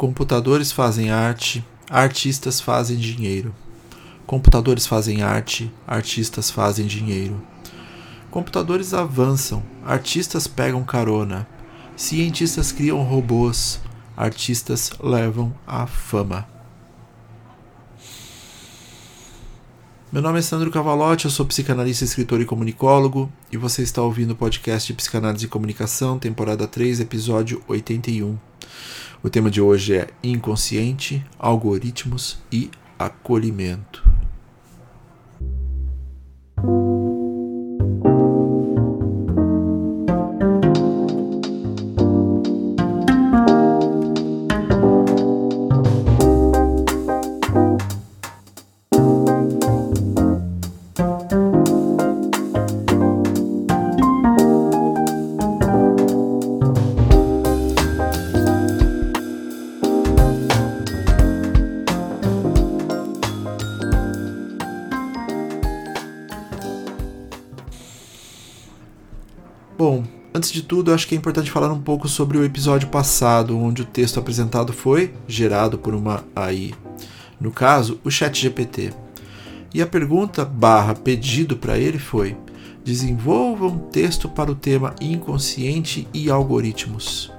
Computadores fazem arte, artistas fazem dinheiro. Computadores fazem arte, artistas fazem dinheiro. Computadores avançam, artistas pegam carona. Cientistas criam robôs, artistas levam a fama. Meu nome é Sandro Cavalotti, eu sou psicanalista, escritor e comunicólogo, e você está ouvindo o podcast de Psicanálise e Comunicação, temporada 3, episódio 81. O tema de hoje é inconsciente, algoritmos e acolhimento. Tudo, acho que é importante falar um pouco sobre o episódio passado, onde o texto apresentado foi gerado por uma AI. No caso, o ChatGPT. E a pergunta barra pedido para ele foi: desenvolva um texto para o tema inconsciente e algoritmos.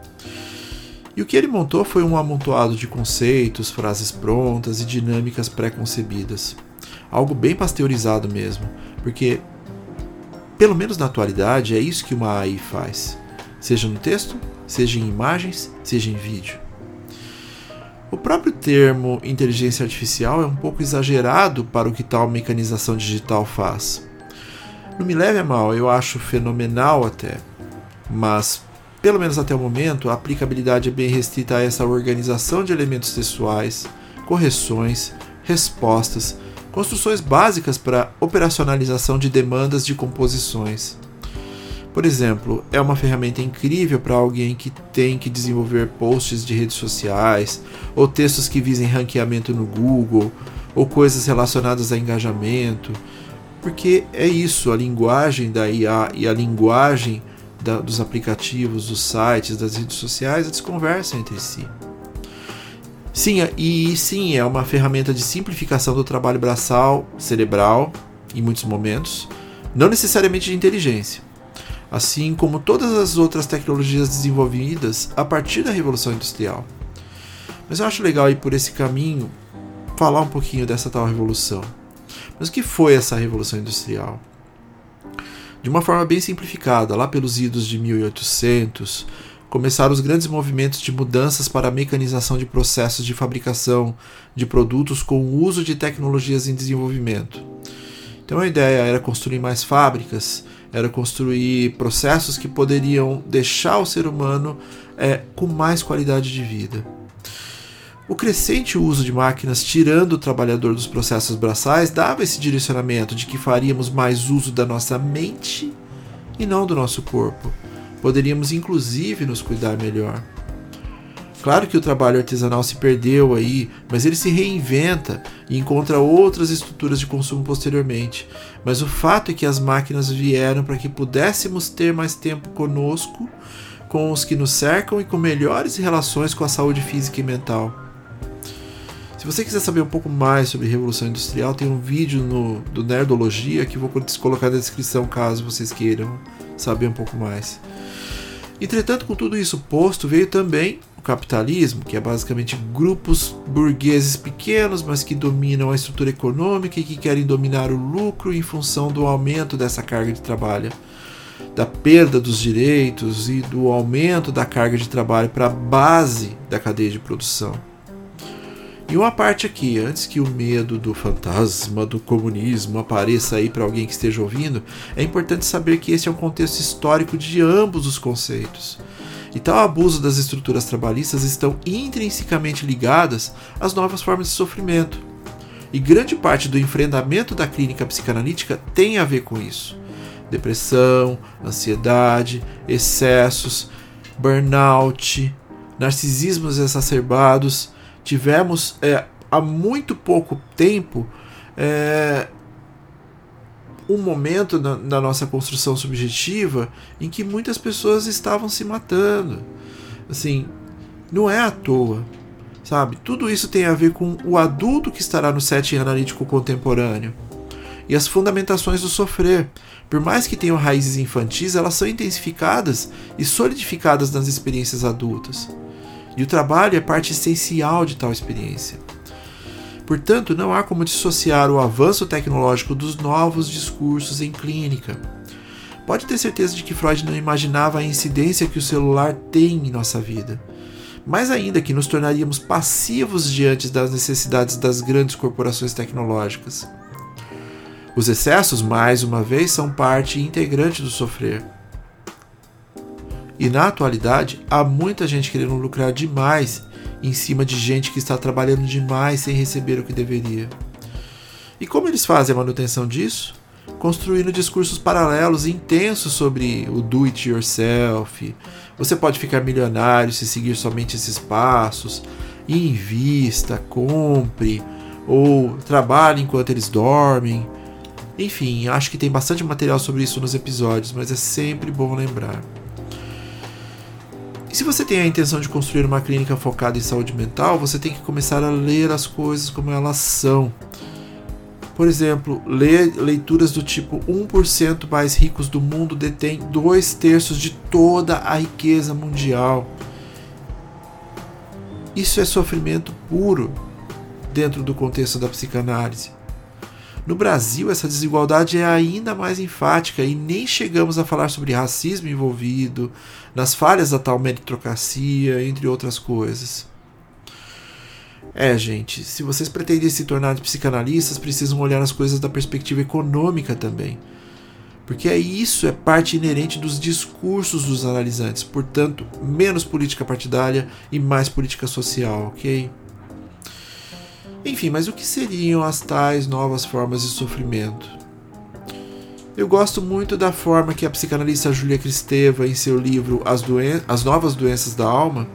E o que ele montou foi um amontoado de conceitos, frases prontas e dinâmicas pré-concebidas. Algo bem pasteurizado mesmo, porque pelo menos na atualidade, é isso que uma AI faz, seja no texto, seja em imagens, seja em vídeo. O próprio termo inteligência artificial é um pouco exagerado para o que tal mecanização digital faz. Não me leve a mal, eu acho fenomenal até, mas pelo menos até o momento, a aplicabilidade é bem restrita a essa organização de elementos textuais, correções, respostas, construções básicas para operacionalização de demandas de composições. Por exemplo, é uma ferramenta incrível para alguém que tem que desenvolver posts de redes sociais, ou textos que visem ranqueamento no Google, ou coisas relacionadas a engajamento, porque é isso, a linguagem da IA e a linguagem da, dos aplicativos, dos sites, das redes sociais, eles conversam entre si. Sim, e sim, é uma ferramenta de simplificação do trabalho braçal, cerebral, em muitos momentos, não necessariamente de inteligência. Assim como todas as outras tecnologias desenvolvidas a partir da Revolução Industrial. Mas eu acho legal ir por esse caminho falar um pouquinho dessa tal revolução. Mas o que foi essa Revolução Industrial? De uma forma bem simplificada, lá pelos idos de 1800, começaram os grandes movimentos de mudanças para a mecanização de processos de fabricação de produtos com o uso de tecnologias em desenvolvimento. Então a ideia era construir mais fábricas, era construir processos que poderiam deixar o ser humano é, com mais qualidade de vida. O crescente uso de máquinas tirando o trabalhador dos processos braçais dava esse direcionamento de que faríamos mais uso da nossa mente e não do nosso corpo Poderíamos inclusive nos cuidar melhor. Claro que o trabalho artesanal se perdeu aí, mas ele se reinventa e encontra outras estruturas de consumo posteriormente. Mas o fato é que as máquinas vieram para que pudéssemos ter mais tempo conosco, com os que nos cercam e com melhores relações com a saúde física e mental. Se você quiser saber um pouco mais sobre Revolução Industrial, tem um vídeo no, do Nerdologia que vou colocar na descrição caso vocês queiram saber um pouco mais. Entretanto, com tudo isso posto, veio também o capitalismo, que é basicamente grupos burgueses pequenos, mas que dominam a estrutura econômica e que querem dominar o lucro em função do aumento dessa carga de trabalho, da perda dos direitos e do aumento da carga de trabalho para a base da cadeia de produção. E uma parte aqui, antes que o medo do fantasma do comunismo apareça aí para alguém que esteja ouvindo, é importante saber que esse é um contexto histórico de ambos os conceitos. E tal abuso das estruturas trabalhistas estão intrinsecamente ligadas às novas formas de sofrimento. E grande parte do enfrentamento da clínica psicanalítica tem a ver com isso. Depressão, ansiedade, excessos, burnout, narcisismos exacerbados tivemos é, há muito pouco tempo é, um momento na, nossa construção subjetiva em que muitas pessoas estavam se matando. Assim, não é à toa. Sabe? Tudo isso tem a ver com o adulto que estará no setting analítico contemporâneo. E as fundamentações do sofrer, por mais que tenham raízes infantis, elas são intensificadas e solidificadas nas experiências adultas. E o trabalho é parte essencial de tal experiência. Portanto, não há como dissociar o avanço tecnológico dos novos discursos em clínica. Pode ter certeza de que Freud não imaginava a incidência que o celular tem em nossa vida. Mais ainda que nos tornaríamos passivos diante das necessidades das grandes corporações tecnológicas. Os excessos, mais uma vez, são parte integrante do sofrer. E na atualidade, há muita gente querendo lucrar demais em cima de gente que está trabalhando demais sem receber o que deveria. E como eles fazem a manutenção disso? Construindo discursos paralelos e intensos sobre o do it yourself. Você pode ficar milionário se seguir somente esses passos. Invista, compre, ou trabalhe enquanto eles dormem. Enfim, acho que tem bastante material sobre isso nos episódios, mas é sempre bom lembrar. E se você tem a intenção de construir uma clínica focada em saúde mental, você tem que começar a ler as coisas como elas são. Por exemplo, ler leituras do tipo 1% mais ricos do mundo detém dois terços de toda a riqueza mundial. Isso é sofrimento puro dentro do contexto da psicanálise. No Brasil, essa desigualdade é ainda mais enfática e nem chegamos a falar sobre racismo envolvido, nas falhas da tal meritocracia, entre outras coisas. É, gente, se vocês pretendem se tornar psicanalistas, precisam olhar as coisas da perspectiva econômica também. Porque é isso é parte inerente dos discursos dos analisantes, portanto, menos política partidária e mais política social, ok? Enfim, mas o que seriam as tais novas formas de sofrimento? Eu gosto muito da forma que a psicanalista Julia Kristeva, em seu livro As, Doen As Novas Doenças da Alma,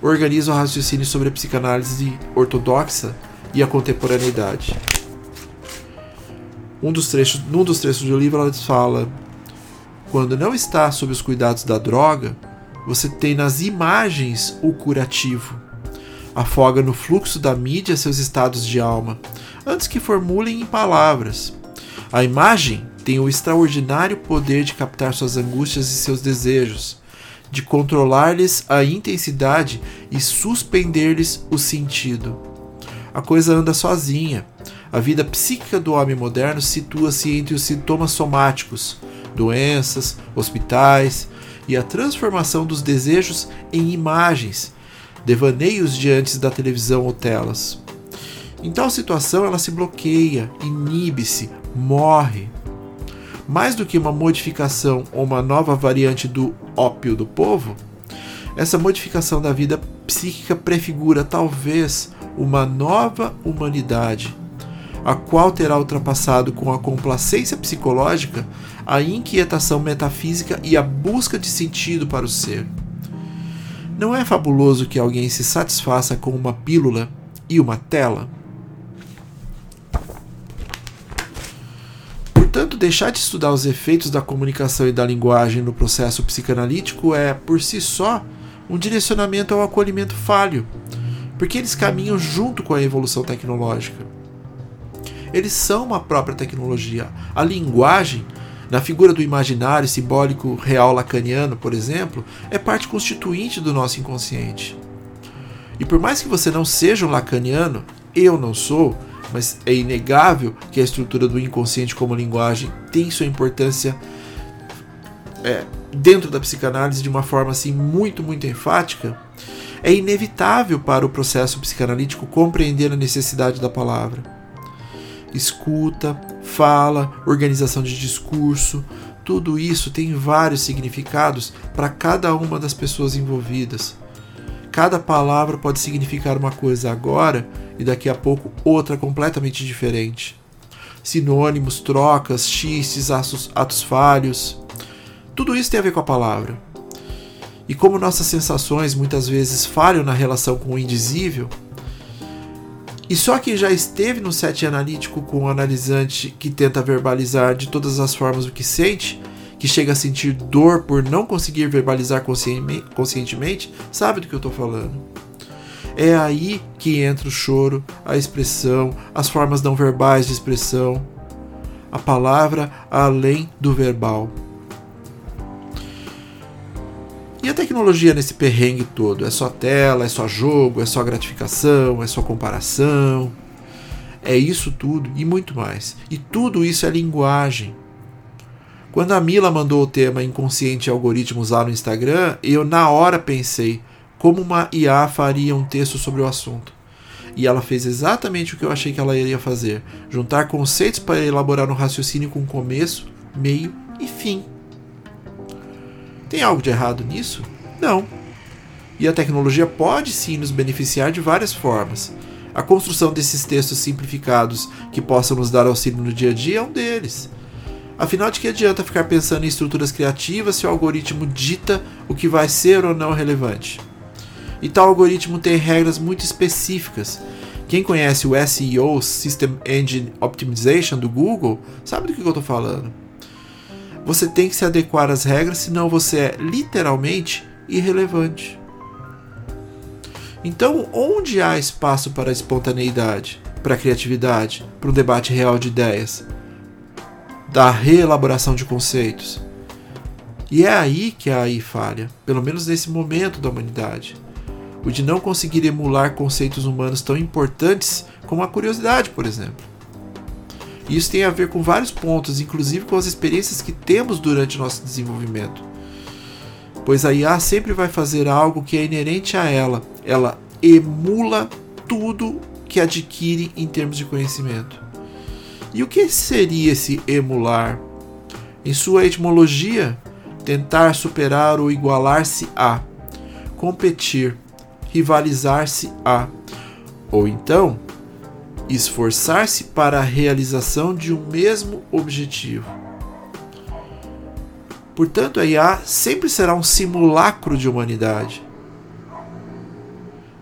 organiza o raciocínio sobre a psicanálise ortodoxa e a contemporaneidade. Um dos trechos, num dos trechos do livro, ela fala: quando não está sob os cuidados da droga, você tem nas imagens o curativo afoga no fluxo da mídia seus estados de alma, antes que formulem em palavras. A imagem tem o extraordinário poder de captar suas angústias e seus desejos, de controlar-lhes a intensidade e suspender-lhes o sentido. A coisa anda sozinha. A vida psíquica do homem moderno situa-se entre os sintomas somáticos, doenças, hospitais e a transformação dos desejos em imagens devaneios diante da televisão ou telas. Em tal situação, ela se bloqueia, inibe-se, morre. Mais do que uma modificação ou uma nova variante do ópio do povo, essa modificação da vida psíquica prefigura talvez uma nova humanidade, a qual terá ultrapassado com a complacência psicológica a inquietação metafísica e a busca de sentido para o ser. Não é fabuloso que alguém se satisfaça com uma pílula e uma tela? Portanto, deixar de estudar os efeitos da comunicação e da linguagem no processo psicanalítico é, por si só, um direcionamento ao acolhimento falho, porque eles caminham junto com a evolução tecnológica. Eles são uma própria tecnologia. A linguagem na figura do imaginário simbólico real lacaniano, por exemplo, é parte constituinte do nosso inconsciente. E por mais que você não seja um lacaniano, eu não sou, mas é inegável que a estrutura do inconsciente como linguagem tem sua importância é, dentro da psicanálise de uma forma assim muito, muito enfática, é inevitável para o processo psicanalítico compreender a necessidade da palavra escuta, fala, organização de discurso, tudo isso tem vários significados para cada uma das pessoas envolvidas. Cada palavra pode significar uma coisa agora e daqui a pouco outra completamente diferente. Sinônimos, trocas, xistes, atos, atos falhos. Tudo isso tem a ver com a palavra. E como nossas sensações muitas vezes falham na relação com o indizível, e só quem já esteve no set analítico com o analisante que tenta verbalizar de todas as formas o que sente, que chega a sentir dor por não conseguir verbalizar conscientemente, sabe do que eu estou falando. É aí que entra o choro, a expressão, as formas não verbais de expressão, a palavra além do verbal. E a tecnologia nesse perrengue todo? É só tela, é só jogo, é só gratificação, é só comparação. É isso tudo e muito mais. E tudo isso é linguagem. Quando a Mila mandou o tema inconsciente algoritmos lá no Instagram, eu na hora pensei como uma IA faria um texto sobre o assunto. E ela fez exatamente o que eu achei que ela iria fazer: juntar conceitos para elaborar um raciocínio com começo, meio e fim. Tem algo de errado nisso? Não. E a tecnologia pode sim nos beneficiar de várias formas. A construção desses textos simplificados que possam nos dar auxílio no dia a dia é um deles. Afinal, de que adianta ficar pensando em estruturas criativas se o algoritmo dita o que vai ser ou não relevante? E tal algoritmo tem regras muito específicas. Quem conhece o SEO, System Engine Optimization do Google, sabe do que eu estou falando. Você tem que se adequar às regras, senão você é literalmente irrelevante. Então, onde há espaço para a espontaneidade, para a criatividade, para um debate real de ideias, da reelaboração de conceitos? E é aí que a AI falha, pelo menos nesse momento da humanidade. O de não conseguir emular conceitos humanos tão importantes como a curiosidade, por exemplo. E isso tem a ver com vários pontos, inclusive com as experiências que temos durante nosso desenvolvimento. Pois a IA sempre vai fazer algo que é inerente a ela. Ela emula tudo que adquire em termos de conhecimento. E o que seria esse emular? Em sua etimologia, tentar superar ou igualar-se a, competir, rivalizar-se a, ou então esforçar-se para a realização de um mesmo objetivo. Portanto, a IA sempre será um simulacro de humanidade.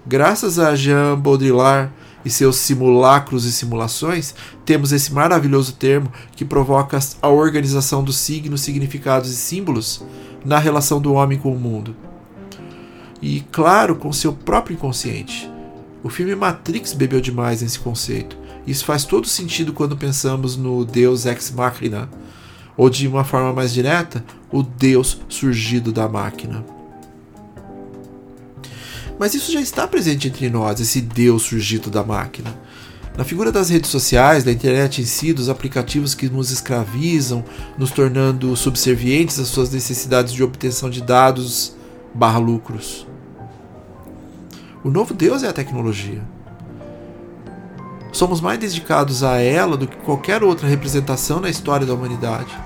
Graças a Jean Baudrillard e seus simulacros e simulações, temos esse maravilhoso termo que provoca a organização dos signos, significados e símbolos na relação do homem com o mundo. E, claro, com seu próprio inconsciente o filme Matrix bebeu demais nesse conceito. Isso faz todo sentido quando pensamos no Deus ex machina, ou de uma forma mais direta, o Deus surgido da máquina. Mas isso já está presente entre nós, esse Deus surgido da máquina. Na figura das redes sociais, da internet em si, dos aplicativos que nos escravizam, nos tornando subservientes às suas necessidades de obtenção de dados barra lucros. O novo Deus é a tecnologia. Somos mais dedicados a ela do que qualquer outra representação na história da humanidade.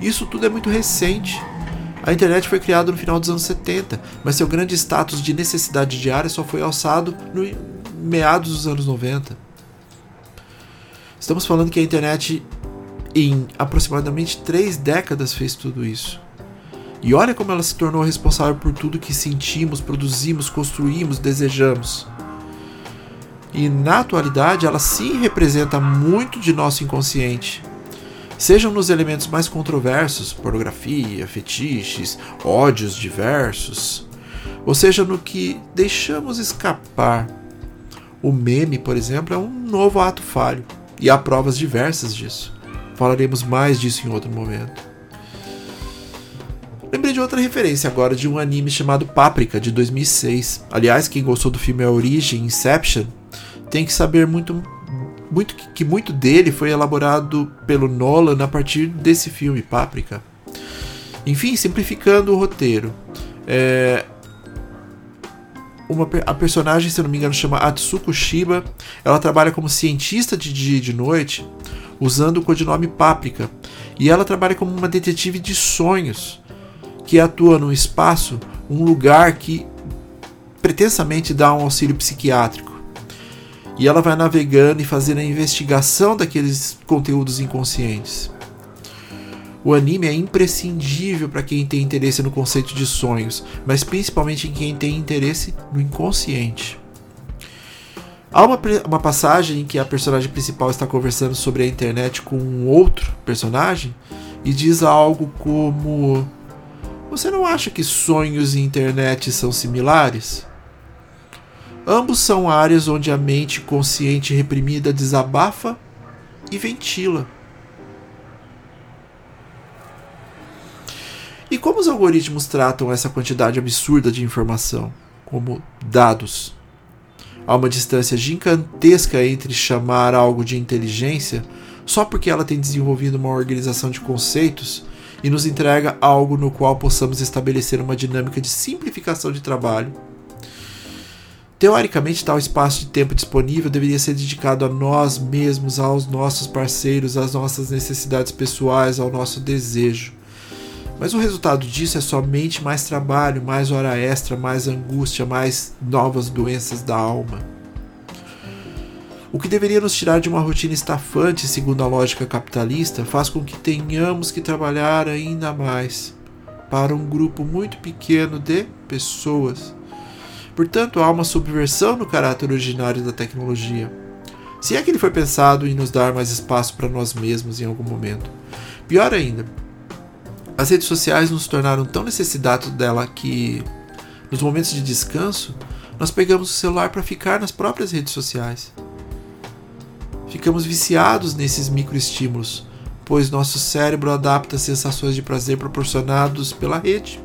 Isso tudo é muito recente. A internet foi criada no final dos anos 70, mas seu grande status de necessidade diária só foi alçado no meados dos anos 90. Estamos falando que a internet, em aproximadamente três décadas, fez tudo isso. E olha como ela se tornou responsável por tudo que sentimos, produzimos, construímos, desejamos. E na atualidade ela sim representa muito de nosso inconsciente. Sejam nos elementos mais controversos, pornografia, fetiches, ódios diversos, ou seja, no que deixamos escapar. O meme, por exemplo, é um novo ato falho, e há provas diversas disso. Falaremos mais disso em outro momento. Lembrei de outra referência agora de um anime chamado Paprika, de 2006. Aliás, quem gostou do filme A Origem, Inception, tem que saber muito, muito que muito dele foi elaborado pelo Nolan a partir desse filme, Paprika. Enfim, simplificando o roteiro. É, uma, a personagem, se não me engano, chama Atsuko Shiba. Ela trabalha como cientista de dia e de noite, usando o codinome Paprika. E ela trabalha como uma detetive de sonhos que atua no espaço, um lugar que pretensamente dá um auxílio psiquiátrico. E ela vai navegando e fazendo a investigação daqueles conteúdos inconscientes. O anime é imprescindível para quem tem interesse no conceito de sonhos, mas principalmente em quem tem interesse no inconsciente. Há uma, uma passagem em que a personagem principal está conversando sobre a internet com um outro personagem e diz algo como você não acha que sonhos e internet são similares? Ambos são áreas onde a mente consciente reprimida desabafa e ventila. E como os algoritmos tratam essa quantidade absurda de informação? Como dados. Há uma distância gigantesca entre chamar algo de inteligência só porque ela tem desenvolvido uma organização de conceitos e nos entrega algo no qual possamos estabelecer uma dinâmica de simplificação de trabalho Teoricamente, tal espaço de tempo disponível deveria ser dedicado a nós mesmos, aos nossos parceiros, às nossas necessidades pessoais, ao nosso desejo. Mas o resultado disso é somente mais trabalho, mais hora extra, mais angústia, mais novas doenças da alma. O que deveria nos tirar de uma rotina estafante, segundo a lógica capitalista, faz com que tenhamos que trabalhar ainda mais para um grupo muito pequeno de pessoas Portanto, há uma subversão no caráter originário da tecnologia. Se é que ele foi pensado em nos dar mais espaço para nós mesmos em algum momento. Pior ainda, as redes sociais nos tornaram tão necessitados dela que, nos momentos de descanso, nós pegamos o celular para ficar nas próprias redes sociais. Ficamos viciados nesses microestímulos, pois nosso cérebro adapta sensações de prazer proporcionados pela rede.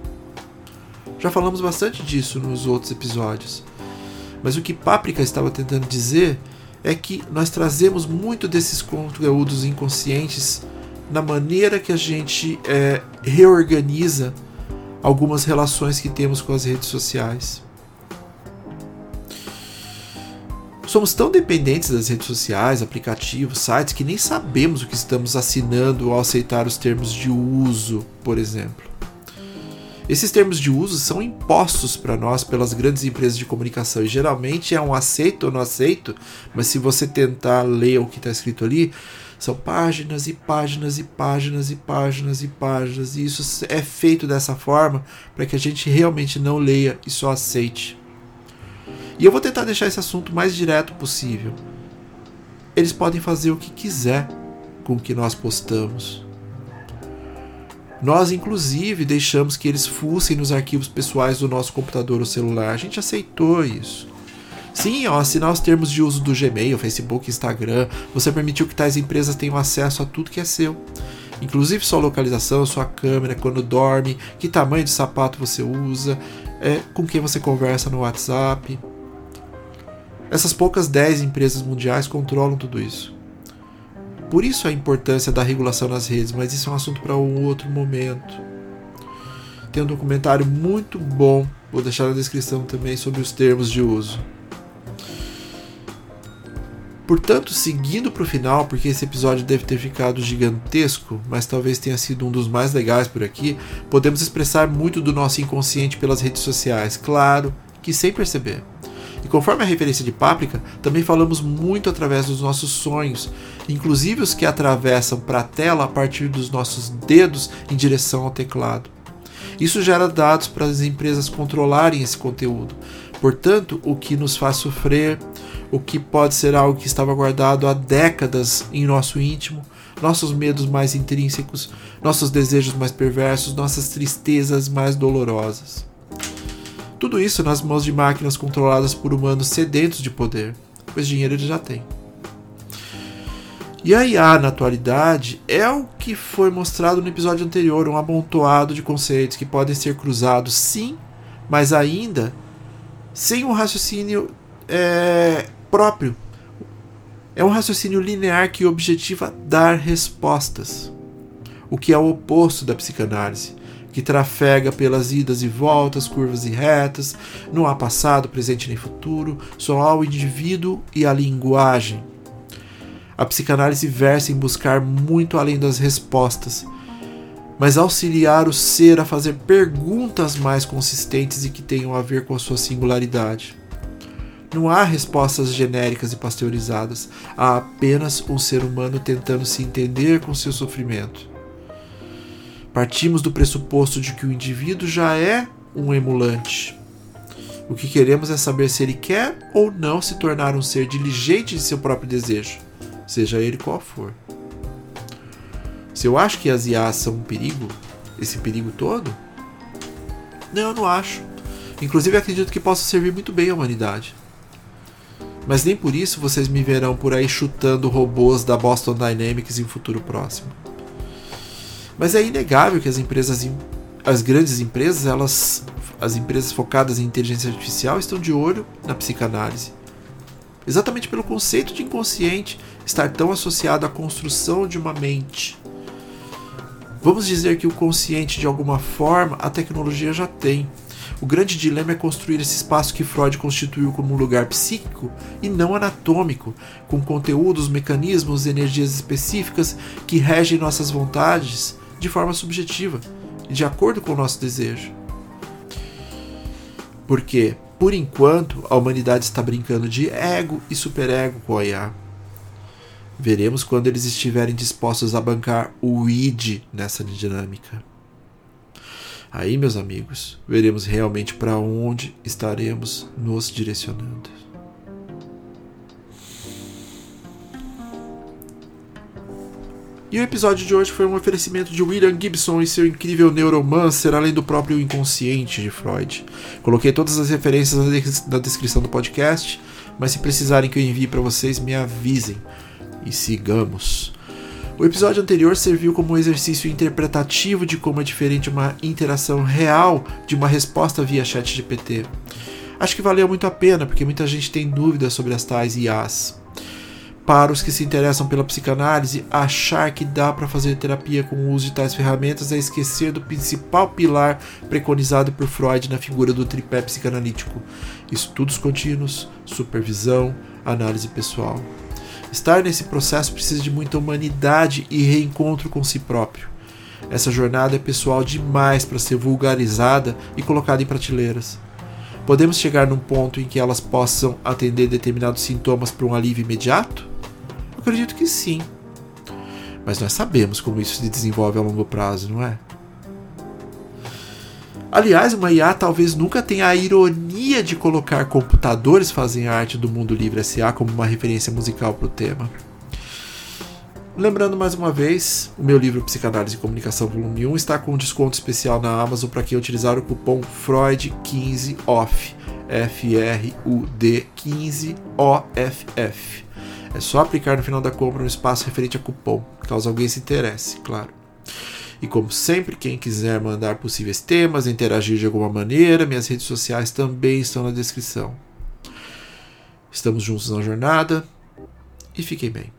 Já falamos bastante disso nos outros episódios. Mas o que Páprica estava tentando dizer é que nós trazemos muito desses conteúdos inconscientes na maneira que a gente é, reorganiza algumas relações que temos com as redes sociais. Somos tão dependentes das redes sociais, aplicativos, sites, que nem sabemos o que estamos assinando ao aceitar os termos de uso, por exemplo. Esses termos de uso são impostos para nós pelas grandes empresas de comunicação e geralmente é um aceito ou não aceito, mas se você tentar ler o que está escrito ali, são páginas e páginas e páginas e páginas e páginas, e isso é feito dessa forma para que a gente realmente não leia e só aceite. E eu vou tentar deixar esse assunto mais direto possível. Eles podem fazer o que quiser com o que nós postamos. Nós, inclusive, deixamos que eles fussem nos arquivos pessoais do nosso computador ou celular. A gente aceitou isso. Sim, assinar os termos de uso do Gmail, Facebook, Instagram, você permitiu que tais empresas tenham acesso a tudo que é seu. Inclusive sua localização, sua câmera, quando dorme, que tamanho de sapato você usa, é, com quem você conversa no WhatsApp. Essas poucas 10 empresas mundiais controlam tudo isso. Por isso a importância da regulação nas redes, mas isso é um assunto para um outro momento. Tem um documentário muito bom, vou deixar na descrição também sobre os termos de uso. Portanto, seguindo para o final, porque esse episódio deve ter ficado gigantesco, mas talvez tenha sido um dos mais legais por aqui, podemos expressar muito do nosso inconsciente pelas redes sociais, claro que sem perceber. E conforme a referência de Páprica, também falamos muito através dos nossos sonhos, inclusive os que atravessam para a tela a partir dos nossos dedos em direção ao teclado. Isso gera dados para as empresas controlarem esse conteúdo. Portanto, o que nos faz sofrer, o que pode ser algo que estava guardado há décadas em nosso íntimo, nossos medos mais intrínsecos, nossos desejos mais perversos, nossas tristezas mais dolorosas. Tudo isso nas mãos de máquinas controladas por humanos sedentos de poder, pois dinheiro eles já têm. E a IA na atualidade é o que foi mostrado no episódio anterior, um amontoado de conceitos que podem ser cruzados, sim, mas ainda sem um raciocínio é, próprio. É um raciocínio linear que objetiva dar respostas, o que é o oposto da psicanálise que trafega pelas idas e voltas, curvas e retas, não há passado, presente nem futuro, só há o indivíduo e a linguagem. A psicanálise versa em buscar muito além das respostas, mas auxiliar o ser a fazer perguntas mais consistentes e que tenham a ver com a sua singularidade. Não há respostas genéricas e pasteurizadas, há apenas um ser humano tentando se entender com seu sofrimento. Partimos do pressuposto de que o indivíduo já é um emulante. O que queremos é saber se ele quer ou não se tornar um ser diligente de seu próprio desejo, seja ele qual for. Se eu acho que as IAs são um perigo, esse perigo todo? Não, eu não acho. Inclusive acredito que possa servir muito bem à humanidade. Mas nem por isso vocês me verão por aí chutando robôs da Boston Dynamics em futuro próximo. Mas é inegável que as empresas, as grandes empresas, elas, as empresas focadas em inteligência artificial estão de olho na psicanálise. Exatamente pelo conceito de inconsciente estar tão associado à construção de uma mente. Vamos dizer que o consciente, de alguma forma, a tecnologia já tem. O grande dilema é construir esse espaço que Freud constituiu como um lugar psíquico e não anatômico, com conteúdos, mecanismos, energias específicas que regem nossas vontades de forma subjetiva de acordo com o nosso desejo. Porque, por enquanto, a humanidade está brincando de ego e superego com a IA. Veremos quando eles estiverem dispostos a bancar o id nessa dinâmica. Aí, meus amigos, veremos realmente para onde estaremos nos direcionando. E o episódio de hoje foi um oferecimento de William Gibson e seu incrível Neuromancer, além do próprio inconsciente de Freud. Coloquei todas as referências na descrição do podcast, mas se precisarem que eu envie para vocês, me avisem e sigamos. O episódio anterior serviu como um exercício interpretativo de como é diferente uma interação real de uma resposta via chat GPT. Acho que valeu muito a pena, porque muita gente tem dúvidas sobre as tais IAs para os que se interessam pela psicanálise, achar que dá para fazer terapia com o uso de tais ferramentas é esquecer do principal pilar preconizado por Freud na figura do tripé psicanalítico: estudos contínuos, supervisão, análise pessoal. Estar nesse processo precisa de muita humanidade e reencontro com si próprio. Essa jornada é pessoal demais para ser vulgarizada e colocada em prateleiras. Podemos chegar num ponto em que elas possam atender determinados sintomas para um alívio imediato? acredito que sim. Mas nós sabemos como isso se desenvolve a longo prazo, não é? Aliás, uma IA talvez nunca tenha a ironia de colocar computadores fazem arte do mundo livre SA como uma referência musical para o tema. Lembrando mais uma vez, o meu livro Psicanálise e Comunicação Volume 1 está com um desconto especial na Amazon para quem utilizar o cupom FREUD15OFF. F-R-U-D 15 OFF. É só aplicar no final da compra um espaço referente a cupom, caso alguém se interesse, claro. E como sempre, quem quiser mandar possíveis temas, interagir de alguma maneira, minhas redes sociais também estão na descrição. Estamos juntos na jornada e fiquem bem.